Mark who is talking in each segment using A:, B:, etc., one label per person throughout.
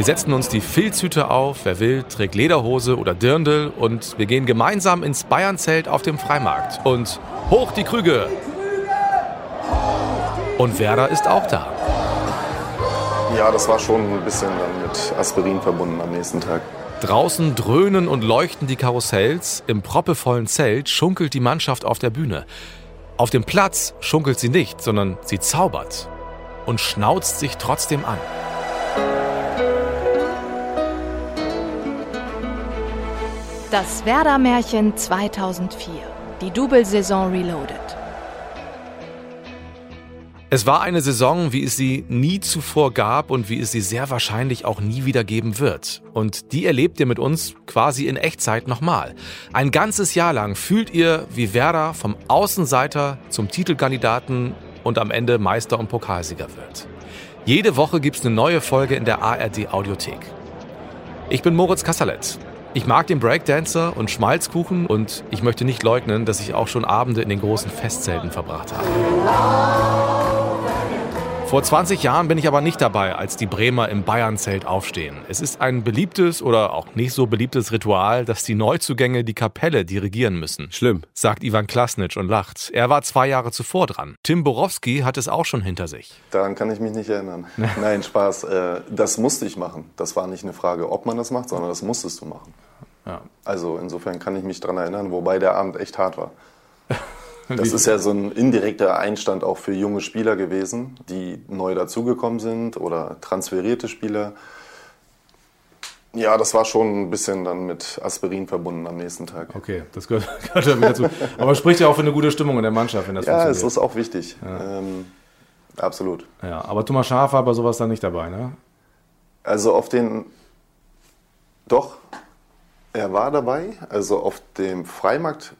A: Wir setzen uns die Filzhüte auf, wer will, trägt Lederhose oder Dirndl und wir gehen gemeinsam ins Bayernzelt auf dem Freimarkt. Und hoch die Krüge! Und Werder ist auch da.
B: Ja, das war schon ein bisschen dann mit Aspirin verbunden am nächsten Tag.
A: Draußen dröhnen und leuchten die Karussells, im proppevollen Zelt schunkelt die Mannschaft auf der Bühne. Auf dem Platz schunkelt sie nicht, sondern sie zaubert und schnauzt sich trotzdem an.
C: Das Werder-Märchen 2004. Die Double-Saison Reloaded.
A: Es war eine Saison, wie es sie nie zuvor gab und wie es sie sehr wahrscheinlich auch nie wieder geben wird. Und die erlebt ihr mit uns quasi in Echtzeit nochmal. Ein ganzes Jahr lang fühlt ihr, wie Werder vom Außenseiter zum Titelkandidaten und am Ende Meister und Pokalsieger wird. Jede Woche gibt's eine neue Folge in der ARD Audiothek. Ich bin Moritz Kassalet. Ich mag den Breakdancer und Schmalzkuchen und ich möchte nicht leugnen, dass ich auch schon Abende in den großen Festzelten verbracht habe. Vor 20 Jahren bin ich aber nicht dabei, als die Bremer im Bayernzelt aufstehen. Es ist ein beliebtes oder auch nicht so beliebtes Ritual, dass die Neuzugänge die Kapelle dirigieren müssen.
D: Schlimm.
A: Sagt Ivan Klasnitsch und lacht. Er war zwei Jahre zuvor dran. Tim Borowski hat es auch schon hinter sich.
B: Daran kann ich mich nicht erinnern. Nein, Spaß. Äh, Das musste ich machen. Das war nicht eine Frage, ob man das macht, sondern das musstest du machen.
A: Ja.
B: Also insofern kann ich mich daran erinnern, wobei der Abend echt hart war. Das ist ja so ein indirekter Einstand auch für junge Spieler gewesen, die neu dazugekommen sind oder transferierte Spieler. Ja, das war schon ein bisschen dann mit Aspirin verbunden am nächsten Tag.
D: Okay, das gehört, gehört ja mit dazu. Aber spricht ja auch für eine gute Stimmung in der Mannschaft, wenn das
B: Ja, es
D: funktioniert.
B: ist auch wichtig. Ähm, absolut.
D: Ja, aber Thomas Schaaf war bei sowas dann nicht dabei, ne?
B: Also auf den. Doch, er war dabei. Also auf dem Freimarkt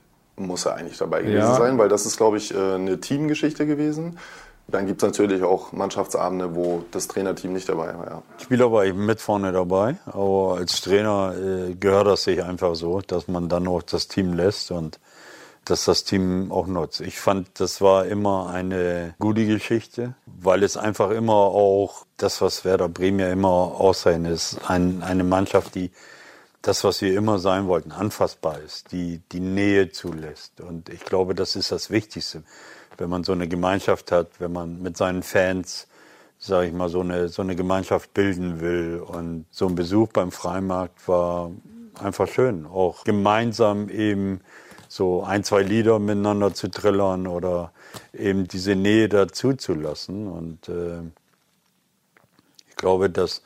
B: muss er eigentlich dabei gewesen
D: Ja.
B: sein, weil das ist, glaube ich, äh, eine Teamgeschichte gewesen. Dann gibt es natürlich auch Mannschaftsabende, wo das Trainerteam nicht dabei war. Ja.
E: Spieler war ich mit vorne dabei, aber als Trainer äh, gehört das sich einfach so, dass man dann auch das Team lässt und dass das Team auch nutzt. Ich fand, das war immer eine gute Geschichte, weil es einfach immer auch das, was Werder Bremen ja immer aussehen ist, ein, eine Mannschaft, die das, was wir immer sein wollten, anfassbar ist, die die Nähe zulässt. Und ich glaube, das ist das Wichtigste, wenn man so eine Gemeinschaft hat, wenn man mit seinen Fans, sage ich mal, so eine, so eine Gemeinschaft bilden will. Und so ein Besuch beim Freimarkt war einfach schön. Auch gemeinsam eben so ein, zwei Lieder miteinander zu trillern oder eben diese Nähe dazu zu lassen. Und äh, ich glaube, dass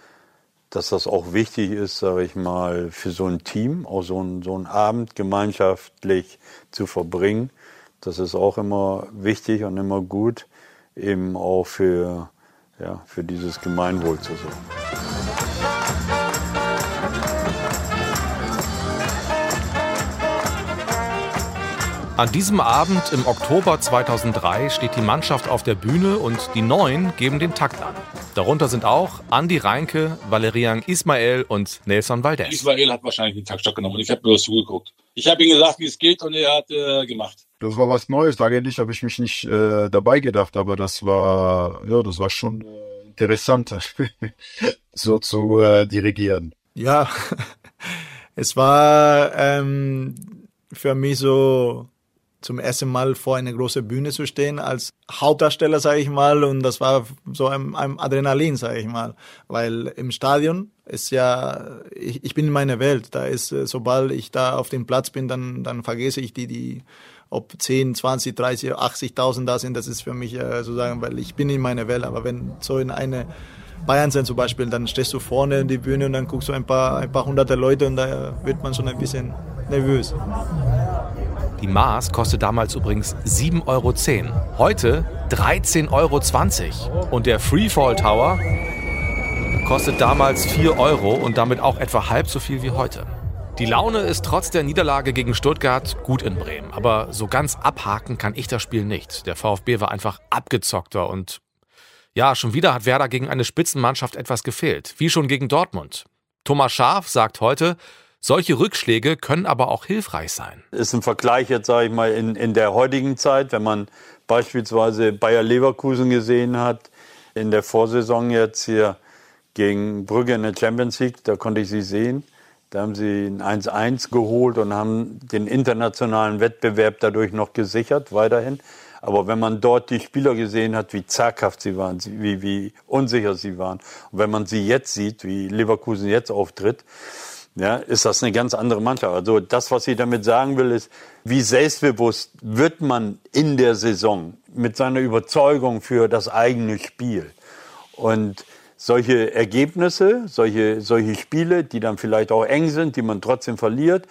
E: dass das auch wichtig ist, sage ich mal, für so ein Team, auch so ein, so ein Abend gemeinschaftlich zu verbringen. Das ist auch immer wichtig und immer gut, eben auch für, ja, für dieses Gemeinwohl zu sorgen.
A: An diesem Abend im Oktober 2003 steht die Mannschaft auf der Bühne und die Neuen geben den Takt an. Darunter sind auch Andi Reinke, Valerian Ismael und Nelson Valdez.
F: Israel hat wahrscheinlich den Taktstock genommen und ich habe bloß zugeguckt. Ich habe ihm gesagt, wie es geht und er hat äh, gemacht.
G: Das war was Neues. Eigentlich habe ich mich nicht äh, dabei gedacht, aber das war, ja, das war schon äh, interessant, so zu äh, dirigieren.
H: Ja, es war ähm, für mich so zum ersten Mal vor einer großen Bühne zu stehen als Hauptdarsteller, sage ich mal, und das war so ein, ein Adrenalin, sage ich mal, weil im Stadion ist ja, ich, ich bin in meiner Welt, da ist, äh, sobald ich da auf dem Platz bin, dann, dann vergesse ich die, die, ob 10, 20, 30, 80.000 da sind, das ist für mich äh, sozusagen, weil ich bin in meiner Welt, aber wenn so in eine Bayern sind zum Beispiel, dann stehst du vorne in die Bühne und dann guckst du ein paar, ein paar hunderte Leute und da wird man schon ein bisschen nervös.
A: Die Maß kostet damals übrigens 7,10 Euro. Heute 13,20 Euro. Und der Freefall Tower kostet damals 4 Euro und damit auch etwa halb so viel wie heute. Die Laune ist trotz der Niederlage gegen Stuttgart gut in Bremen. Aber so ganz abhaken kann ich das Spiel nicht. Der VfB war einfach abgezockter und ja, schon wieder hat Werder gegen eine Spitzenmannschaft etwas gefehlt. Wie schon gegen Dortmund. Thomas Schaaf sagt heute, solche Rückschläge können aber auch hilfreich sein.
E: Ist ein Vergleich jetzt, sage ich mal, in, in der heutigen Zeit, wenn man beispielsweise Bayer Leverkusen gesehen hat, in der Vorsaison jetzt hier gegen Brügge in der Champions League, da konnte ich sie sehen. Da haben sie ein 1-1 geholt und haben den internationalen Wettbewerb dadurch noch gesichert, weiterhin. Aber wenn man dort die Spieler gesehen hat, wie zaghaft sie waren, wie, wie unsicher sie waren, und wenn man sie jetzt sieht, wie Leverkusen jetzt auftritt, ja, ist das eine ganz andere Mannschaft. Also das, was ich damit sagen will, ist, wie selbstbewusst wird man in der Saison mit seiner Überzeugung für das eigene Spiel. Und solche Ergebnisse, solche, solche Spiele, die dann vielleicht auch eng sind, die man trotzdem verliert,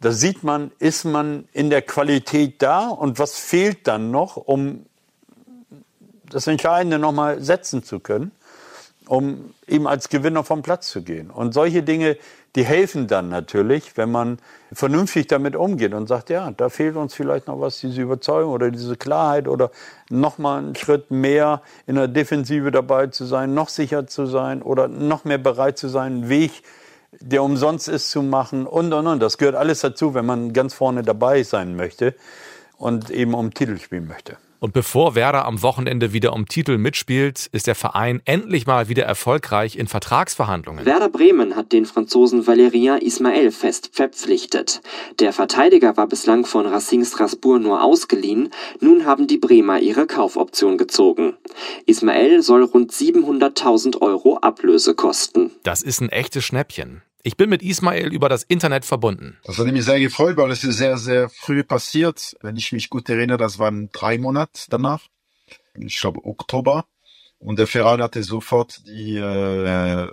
E: da sieht man, ist man in der Qualität da und was fehlt dann noch, um das Entscheidende nochmal setzen zu können, um eben als Gewinner vom Platz zu gehen. Und solche Dinge, die helfen dann natürlich, wenn man vernünftig damit umgeht und sagt, ja, da fehlt uns vielleicht noch was, diese Überzeugung oder diese Klarheit oder nochmal einen Schritt mehr in der Defensive dabei zu sein, noch sicher zu sein oder noch mehr bereit zu sein, einen Weg der umsonst ist zu machen und und und. Das gehört alles dazu, wenn man ganz vorne dabei sein möchte und eben um Titel spielen möchte.
A: Und bevor Werder am Wochenende wieder um Titel mitspielt, ist der Verein endlich mal wieder erfolgreich in Vertragsverhandlungen.
I: Werder Bremen hat den Franzosen Valérien Ismael fest verpflichtet. Der Verteidiger war bislang von Racing Strasbourg nur ausgeliehen, nun haben die Bremer ihre Kaufoption gezogen. Ismael soll rund 700.000 Euro Ablöse kosten.
A: Das ist ein echtes Schnäppchen. Ich bin mit Ismail über das Internet verbunden.
G: Das hat mich sehr gefreut, weil es ist sehr, sehr früh passiert. Wenn ich mich gut erinnere, das waren drei Monate danach. Ich glaube Oktober. Und der Verein hatte sofort die, äh,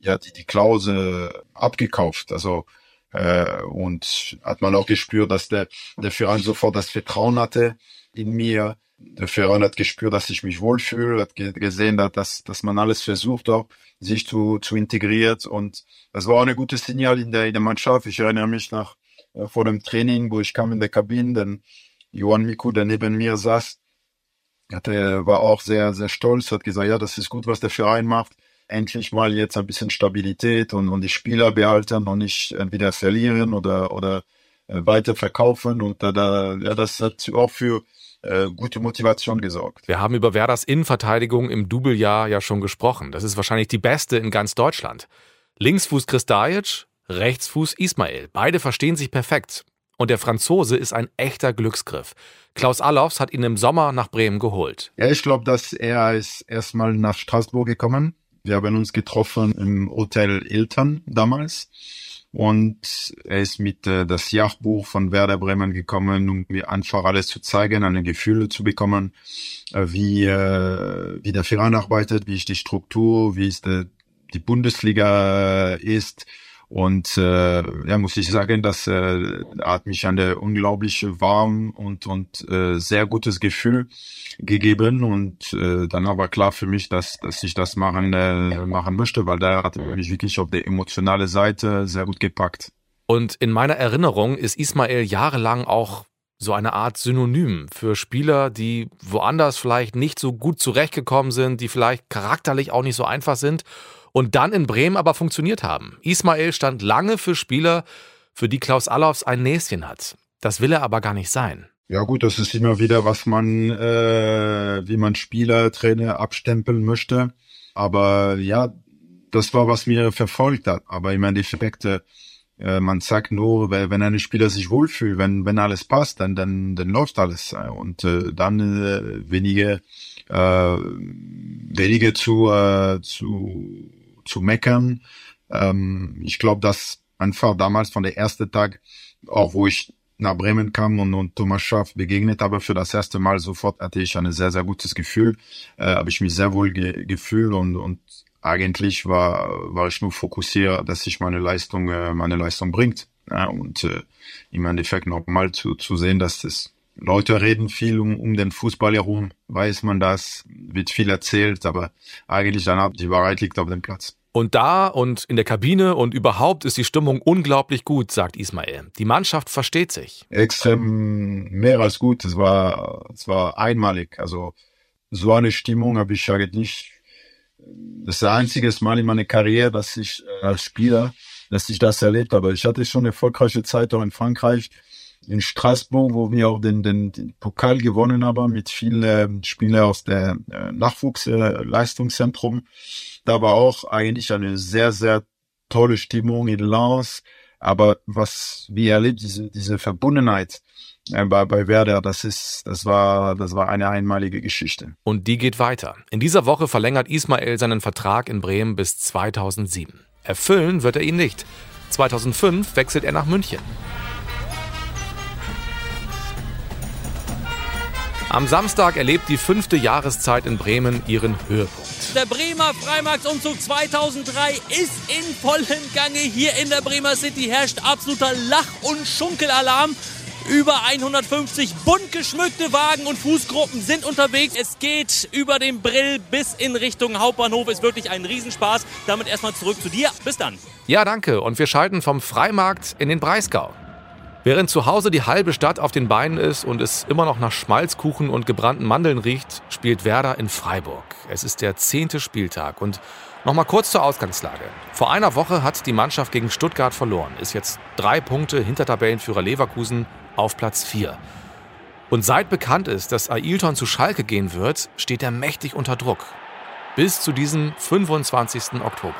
G: ja, die, die Klausel abgekauft. Also äh, und hat man auch gespürt, dass der, der Verein sofort das Vertrauen hatte in mir. Der Verein hat gespürt, dass ich mich wohlfühle, hat gesehen, dass, dass man alles versucht auch sich zu, zu integriert. Und das war auch ein gutes Signal in der, in der Mannschaft. Ich erinnere mich nach äh, vor dem Training, wo ich kam in der Kabine, denn Johann Miku, der neben mir saß, hatte, war auch sehr, sehr stolz, hat gesagt, ja, das ist gut, was der Verein macht. Endlich mal jetzt ein bisschen Stabilität und, und die Spieler behalten und nicht entweder verlieren oder, oder äh, weiter verkaufen. Und da, da, ja, das hat auch für äh, gute Motivation gesorgt.
A: Wir haben über Werders Innenverteidigung im Doublejahr ja schon gesprochen. Das ist wahrscheinlich die beste in ganz Deutschland. Linksfuß Kristajic, Rechtsfuß Ismail. Beide verstehen sich perfekt. Und der Franzose ist ein echter Glücksgriff. Klaus Allofs hat ihn im Sommer nach Bremen geholt.
G: Ja, ich glaube, dass er ist erstmal nach Straßburg gekommen. Wir haben uns getroffen im Hotel Eltern damals. Und er ist mit äh, das Jahrbuch von Werder Bremen gekommen, um mir einfach alles zu zeigen, eine Gefühle zu bekommen, äh, wie, äh, wie der Verein arbeitet, wie ist die Struktur, wie ist der, die Bundesliga äh, ist. Und äh, ja, muss ich sagen, das äh, hat mich eine unglaublich warm und und äh, sehr gutes Gefühl gegeben. Und äh, dann war klar für mich, dass dass ich das machen äh, machen möchte, weil da hat mich wirklich auf der emotionale Seite sehr gut gepackt.
A: Und in meiner Erinnerung ist Ismail jahrelang auch so eine Art Synonym für Spieler, die woanders vielleicht nicht so gut zurechtgekommen sind, die vielleicht charakterlich auch nicht so einfach sind und dann in Bremen aber funktioniert haben. Ismail stand lange für Spieler, für die Klaus Allofs ein Näschen hat. Das will er aber gar nicht sein.
G: Ja gut, das ist immer wieder, was man, äh, wie man Spieler, Trainer abstempeln möchte. Aber ja, das war, was mir verfolgt hat. Aber im Endeffekt, äh, man sagt nur, wenn ein Spieler sich wohlfühlt, wenn, wenn alles passt, dann, dann, dann läuft alles. Und äh, dann äh, wenige, äh, wenige zu, äh, zu zu meckern. Ähm, ich glaube, dass einfach damals von der ersten Tag, auch wo ich nach Bremen kam und, und Thomas Schaff begegnet habe für das erste Mal, sofort hatte ich ein sehr, sehr gutes Gefühl, äh, habe ich mich sehr wohl ge gefühlt und, und eigentlich war, war ich nur fokussiert, dass sich meine Leistung, äh, meine Leistung bringt. Ja, und äh, im Endeffekt nochmal zu, zu sehen, dass das Leute reden viel um, um den Fußball herum, weiß man das, wird viel erzählt, aber eigentlich dann die Wahrheit liegt auf dem Platz.
A: Und da und in der Kabine und überhaupt ist die Stimmung unglaublich gut, sagt Ismail. Die Mannschaft versteht sich.
G: Extrem mehr als gut. Es war, es war einmalig. Also so eine Stimmung habe ich eigentlich nicht. Das ist das einzige Mal in meiner Karriere, dass ich äh, als Spieler, dass ich das erlebt habe. Ich hatte schon eine erfolgreiche Zeit auch in Frankreich in Straßburg, wo wir auch den, den, den Pokal gewonnen haben mit vielen äh, Spielern aus der äh, Nachwuchsleistungszentrum. Äh, da war auch eigentlich eine sehr, sehr tolle Stimmung in Lens. Aber was wir erlebt, diese, diese Verbundenheit äh, bei, bei Werder, das ist, das war, das war eine einmalige Geschichte.
A: Und die geht weiter. In dieser Woche verlängert Ismail seinen Vertrag in Bremen bis 2007. Erfüllen wird er ihn nicht. 2005 wechselt er nach München. Am Samstag erlebt die fünfte Jahreszeit in Bremen ihren Höhepunkt.
J: Der Bremer Freimarktsumzug 2003 ist in vollem Gange. Hier in der Bremer City herrscht absoluter Lach- und Schunkelalarm. Über 150 bunt geschmückte Wagen und Fußgruppen sind unterwegs. Es geht über den Brill bis in Richtung Hauptbahnhof. Ist wirklich ein Riesenspaß. Damit erstmal zurück zu dir. Bis dann.
A: Ja, danke. Und wir schalten vom Freimarkt in den Breisgau. Während zu Hause die halbe Stadt auf den Beinen ist und es immer noch nach Schmalzkuchen und gebrannten Mandeln riecht, spielt Werder in Freiburg. Es ist der zehnte Spieltag und Nochmal kurz zur Ausgangslage. Vor einer Woche hat die Mannschaft gegen Stuttgart verloren, ist jetzt drei Punkte hinter Tabellenführer Leverkusen auf Platz 4. Und seit bekannt ist, dass Ailton zu Schalke gehen wird, steht er mächtig unter Druck. Bis zu diesem 25. Oktober.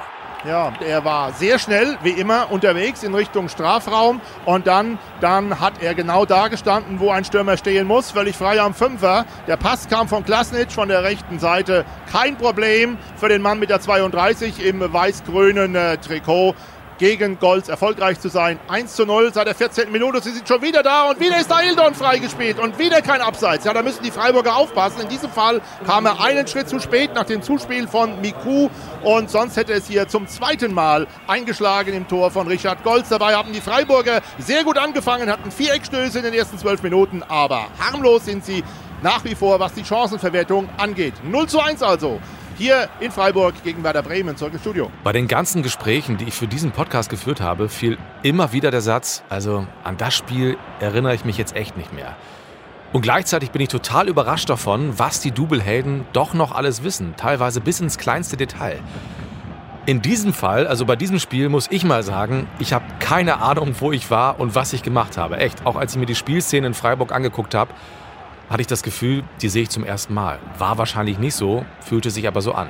K: Ja, er war sehr schnell, wie immer, unterwegs in Richtung Strafraum und dann, dann hat er genau da gestanden, wo ein Stürmer stehen muss, völlig frei am Fünfer. Der Pass kam von Klasnitsch von der rechten Seite. Kein Problem für den Mann mit der 32 im weiß-grünen äh, Trikot gegen Golz erfolgreich zu sein. 1 zu 0 seit der 14. Minute. Sie sind schon wieder da und wieder ist Aildon freigespielt und wieder kein Abseits. Ja, da müssen die Freiburger aufpassen. In diesem Fall kam er einen Schritt zu spät nach dem Zuspiel von Miku und sonst hätte es hier zum zweiten Mal eingeschlagen im Tor von Richard Golz. Dabei haben die Freiburger sehr gut angefangen, hatten vier Eckstöße in den ersten zwölf Minuten, aber harmlos sind sie nach wie vor, was die Chancenverwertung angeht. 0 zu 1 also hier in Freiburg gegen Werder Bremen. Zurück ins Studio.
A: Bei den ganzen Gesprächen, die ich für diesen Podcast geführt habe, fiel immer wieder der Satz, also an das Spiel erinnere ich mich jetzt echt nicht mehr. Und gleichzeitig bin ich total überrascht davon, was die Double-Helden doch noch alles wissen, teilweise bis ins kleinste Detail. In diesem Fall, also bei diesem Spiel, muss ich mal sagen, ich habe keine Ahnung, wo ich war und was ich gemacht habe. Echt, auch als ich mir die Spielszene in Freiburg angeguckt habe, hatte ich das Gefühl, die sehe ich zum ersten Mal. War wahrscheinlich nicht so, fühlte sich aber so an.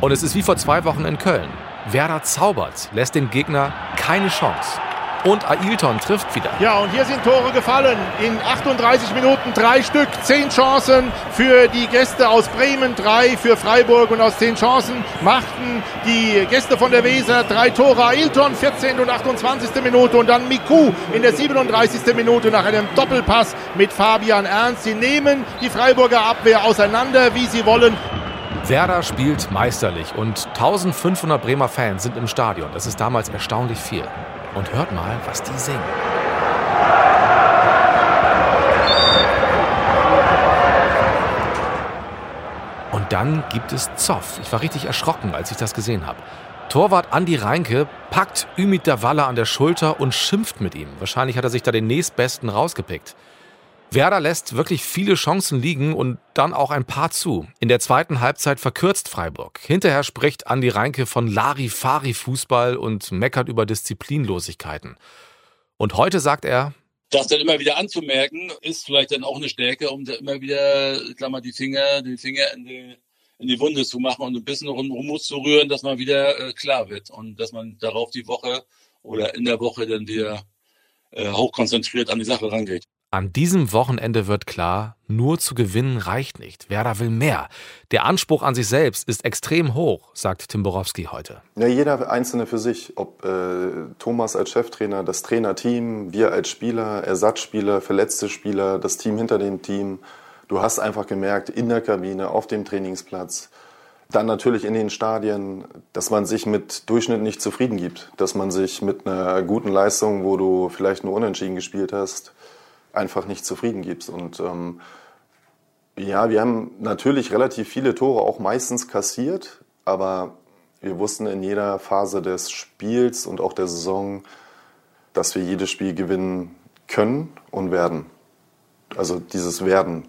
A: Und es ist wie vor zwei Wochen in Köln. Werder zaubert, lässt dem Gegner keine Chance. Und Ailton trifft wieder.
K: Ja, und hier sind Tore gefallen. In 38 Minuten drei Stück. Zehn Chancen für die Gäste aus Bremen, drei für Freiburg. Und aus zehn Chancen machten die Gäste von der Weser drei Tore. Ailton 14. und 28. Minute. Und dann Miku in der 37. Minute nach einem Doppelpass mit Fabian Ernst. Sie nehmen die Freiburger Abwehr auseinander, wie sie wollen.
A: Werder spielt meisterlich und 1500 Bremer Fans sind im Stadion. Das ist damals erstaunlich viel. Und hört mal, was die singen. Und dann gibt es Zoff. Ich war richtig erschrocken, als ich das gesehen habe. Torwart Andi Reinke packt Ümit Davala an der Schulter und schimpft mit ihm. Wahrscheinlich hat er sich da den nächstbesten rausgepickt. Werder lässt wirklich viele Chancen liegen und dann auch ein paar zu. In der zweiten Halbzeit verkürzt Freiburg. Hinterher spricht Andi Reinke von Larifari-Fußball und meckert über Disziplinlosigkeiten. Und heute sagt er,
F: das dann immer wieder anzumerken, ist vielleicht dann auch eine Stärke, um da immer wieder, klammer die Finger, die Finger in die, in die Wunde zu machen und ein bisschen Rumus zu rühren, dass man wieder äh, klar wird und dass man darauf die Woche oder in der Woche dann wieder äh, hochkonzentriert an die Sache rangeht.
A: An diesem Wochenende wird klar, nur zu gewinnen reicht nicht. Werder will mehr. Der Anspruch an sich selbst ist extrem hoch, sagt Tim Borowski heute.
B: Ja, jeder Einzelne für sich. Ob äh, Thomas als Cheftrainer, das Trainerteam, wir als Spieler, Ersatzspieler, verletzte Spieler, das Team hinter dem Team. Du hast einfach gemerkt, in der Kabine, auf dem Trainingsplatz, dann natürlich in den Stadien, dass man sich mit Durchschnitt nicht zufrieden gibt. Dass man sich mit einer guten Leistung, wo du vielleicht nur unentschieden gespielt hast, einfach nicht zufrieden gibst. Und ähm, ja, wir haben natürlich relativ viele Tore auch meistens kassiert, aber wir wussten in jeder Phase des Spiels und auch der Saison, dass wir jedes Spiel gewinnen können und werden. Also dieses Werden,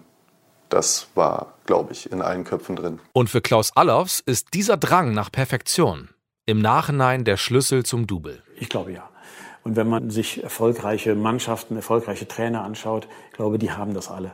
B: das war, glaube ich, in allen Köpfen drin.
A: Und für Klaus Allofs ist dieser Drang nach Perfektion im Nachhinein der Schlüssel zum Double.
L: Ich glaube ja. Und wenn man sich erfolgreiche Mannschaften, erfolgreiche Trainer anschaut, ich glaube, die haben das alle.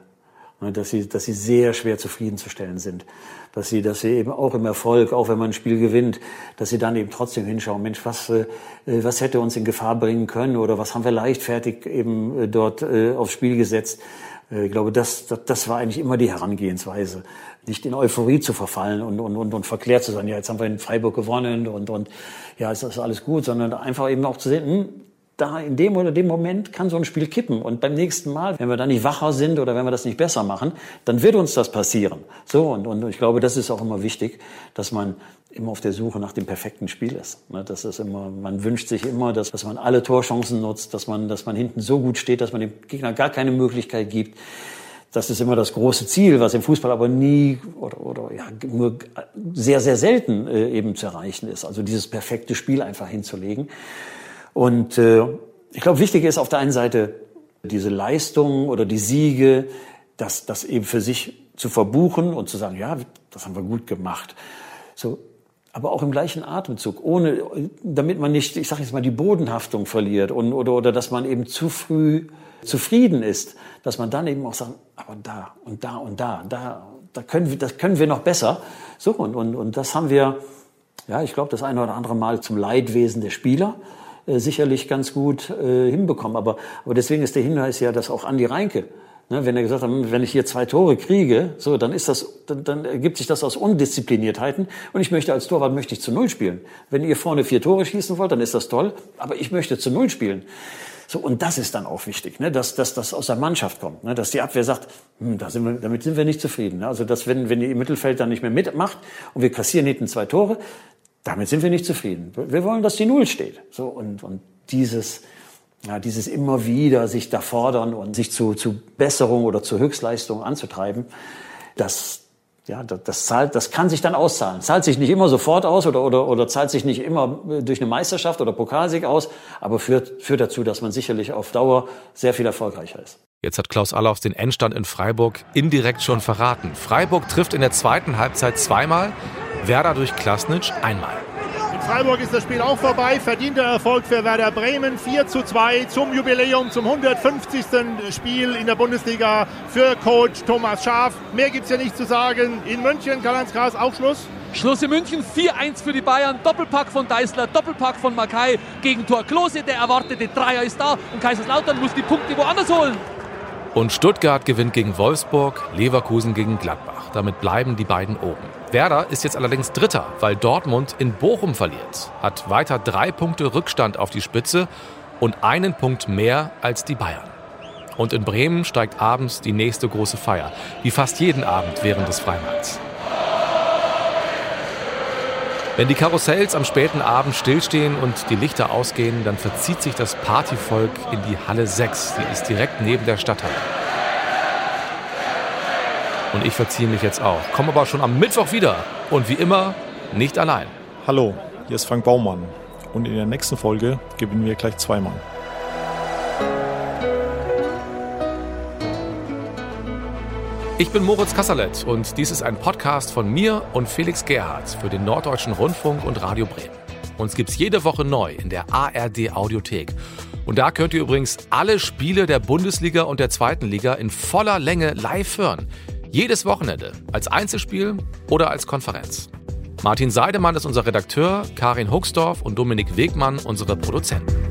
L: Ne, dass sie, dass sie sehr schwer zufriedenzustellen sind. Dass sie, dass sie eben auch im Erfolg, auch wenn man ein Spiel gewinnt, dass sie dann eben trotzdem hinschauen, Mensch, was, äh, was hätte uns in Gefahr bringen können oder was haben wir leichtfertig eben äh, dort äh, aufs Spiel gesetzt. Ich glaube, das, das, das war eigentlich immer die Herangehensweise. Nicht in Euphorie zu verfallen und, und, und, und verklärt zu sein, ja, jetzt haben wir in Freiburg gewonnen und, und ja, ist das alles gut, sondern einfach eben auch zu sehen, hm, da in dem oder dem Moment kann so ein Spiel kippen. Und beim nächsten Mal, wenn wir da nicht wacher sind oder wenn wir das nicht besser machen, dann wird uns das passieren. So, und, und ich glaube, das ist auch immer wichtig, dass man immer auf der Suche nach dem perfekten Spiel ist. Ne, das ist immer, man wünscht sich immer, dass, dass man alle Torchancen nutzt, dass man, dass man hinten so gut steht, dass man dem Gegner gar keine Möglichkeit gibt. Das ist immer das große Ziel, was im Fußball aber nie oder, oder ja, nur sehr, sehr selten äh, eben zu erreichen ist. Also dieses perfekte Spiel einfach hinzulegen. Und äh, ich glaube, wichtig ist auf der einen Seite diese Leistung oder die Siege, das, das eben für sich zu verbuchen und zu sagen, ja, das haben wir gut gemacht. So, aber auch im gleichen Atemzug, ohne, damit man nicht, ich sage jetzt mal, die Bodenhaftung verliert und, oder, oder dass man eben zu früh zufrieden ist, dass man dann eben auch sagt, aber da und da und da, da, da können wir, das können wir noch besser. So und und und das haben wir, ja, ich glaube, das eine oder andere Mal zum Leidwesen der Spieler äh, sicherlich ganz gut äh, hinbekommen. Aber, aber deswegen ist der Hinweis ja, dass auch Andi Reinke, ne, wenn er gesagt hat, wenn ich hier zwei Tore kriege, so, dann ist das, dann, dann ergibt sich das aus Undiszipliniertheiten. Und ich möchte als Torwart möchte ich zu Null spielen. Wenn ihr vorne vier Tore schießen wollt, dann ist das toll. Aber ich möchte zu Null spielen. So, und das ist dann auch wichtig, ne, dass, dass das aus der Mannschaft kommt, ne, dass die Abwehr sagt, hm, da sind wir, damit sind wir nicht zufrieden. Ne? Also, dass wenn, wenn die im Mittelfeld dann nicht mehr mitmacht und wir kassieren hinten zwei Tore, damit sind wir nicht zufrieden. Wir wollen, dass die Null steht. So, und, und dieses, ja, dieses immer wieder sich da fordern und sich zu, zu Besserung oder zu Höchstleistung anzutreiben, das, ja, das, das, zahlt, das kann sich dann auszahlen. Zahlt sich nicht immer sofort aus oder, oder, oder zahlt sich nicht immer durch eine Meisterschaft oder Pokalsieg aus, aber führt, führt dazu, dass man sicherlich auf Dauer sehr viel erfolgreicher ist.
A: Jetzt hat Klaus Allofs den Endstand in Freiburg indirekt schon verraten. Freiburg trifft in der zweiten Halbzeit zweimal, Werder durch Klasnitsch einmal.
K: In Freiburg ist das Spiel auch vorbei. Verdienter Erfolg für Werder Bremen. 4 zu 2 zum Jubiläum, zum 150. Spiel in der Bundesliga für Coach Thomas Schaaf. Mehr gibt es ja nicht zu sagen. In München, Karl-Heinz Gras, auch Schluss.
J: Schluss in München, 4-1 für die Bayern. Doppelpack von Deißler, Doppelpack von Makai gegen Tor Klose. Der erwartete Dreier ist da und Kaiserslautern muss die Punkte woanders holen.
A: Und Stuttgart gewinnt gegen Wolfsburg, Leverkusen gegen Gladbach. Damit bleiben die beiden oben. Werder ist jetzt allerdings Dritter, weil Dortmund in Bochum verliert, hat weiter drei Punkte Rückstand auf die Spitze und einen Punkt mehr als die Bayern. Und in Bremen steigt abends die nächste große Feier, wie fast jeden Abend während des Freimarkts. Wenn die Karussells am späten Abend stillstehen und die Lichter ausgehen, dann verzieht sich das Partyvolk in die Halle 6, die ist direkt neben der Stadthalle. Und ich verziehe mich jetzt auch. Komme aber schon am Mittwoch wieder. Und wie immer, nicht allein.
M: Hallo, hier ist Frank Baumann. Und in der nächsten Folge gewinnen wir gleich zweimal.
A: Ich bin Moritz Kasserlet und dies ist ein Podcast von mir und Felix Gerhardt für den Norddeutschen Rundfunk und Radio Bremen. Uns gibt's jede Woche neu in der ARD Audiothek. Und da könnt ihr übrigens alle Spiele der Bundesliga und der zweiten Liga in voller Länge live hören. Jedes Wochenende, als Einzelspiel oder als Konferenz. Martin Seidemann ist unser Redakteur, Karin Huxdorf und Dominik Wegmann unsere Produzenten.